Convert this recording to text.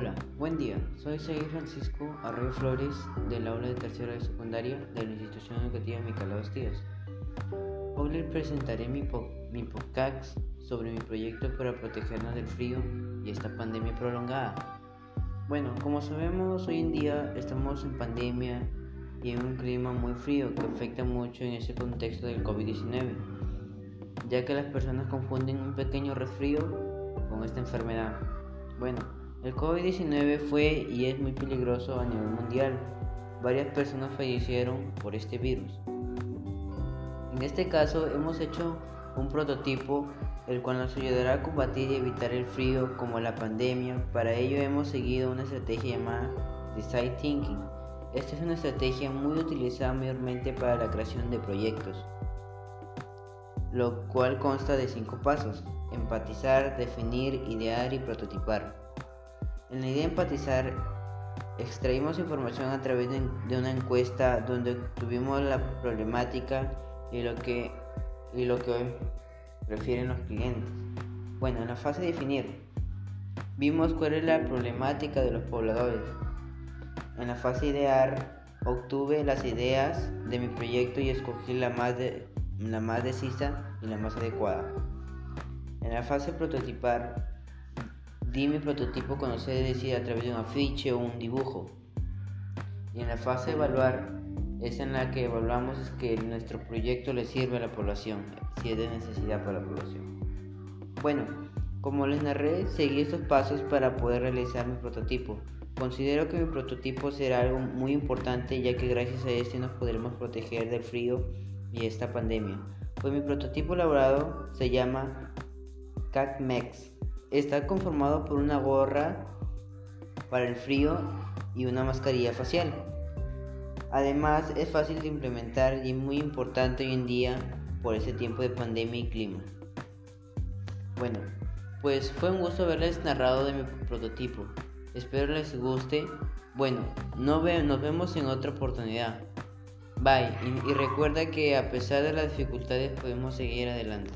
Hola, buen día. Soy Seguir Francisco Arroyo Flores del aula de tercera de secundaria de la institución educativa Micalaos Díaz. Hoy les presentaré mi, mi podcast sobre mi proyecto para protegernos del frío y esta pandemia prolongada. Bueno, como sabemos, hoy en día estamos en pandemia y en un clima muy frío que afecta mucho en ese contexto del COVID-19, ya que las personas confunden un pequeño resfrío con esta enfermedad. Bueno, el COVID-19 fue y es muy peligroso a nivel mundial. Varias personas fallecieron por este virus. En este caso hemos hecho un prototipo el cual nos ayudará a combatir y evitar el frío como la pandemia. Para ello hemos seguido una estrategia llamada Design Thinking. Esta es una estrategia muy utilizada mayormente para la creación de proyectos, lo cual consta de cinco pasos. Empatizar, definir, idear y prototipar. En la idea de empatizar, extraímos información a través de, una encuesta donde tuvimos la problemática y lo que, y lo que hoy prefieren los clientes. Bueno, en la fase de definir, vimos cuál es la problemática de los pobladores. En la fase de idear, obtuve las ideas de mi proyecto y escogí la más, la más decisa y la más adecuada. En la fase de prototipar, Di mi prototipo conocer decir a través de un afiche o un dibujo. Y en la fase de evaluar es en la que evaluamos que nuestro proyecto le sirve a la población, si es de necesidad para la población. Bueno, como les narré, seguí estos pasos para poder realizar mi prototipo. Considero que mi prototipo será algo muy importante ya que gracias a este nos podremos proteger del frío y esta pandemia. Pues mi prototipo elaborado se llama CatMex Está conformado por una gorra para el frío y una mascarilla facial. Además es fácil de implementar y muy importante hoy en día por ese tiempo de pandemia y clima. Bueno, pues fue un gusto haberles narrado de mi prototipo. Espero les guste. Bueno, no nos vemos en otra oportunidad. Bye y recuerda que a pesar de las dificultades podemos seguir adelante.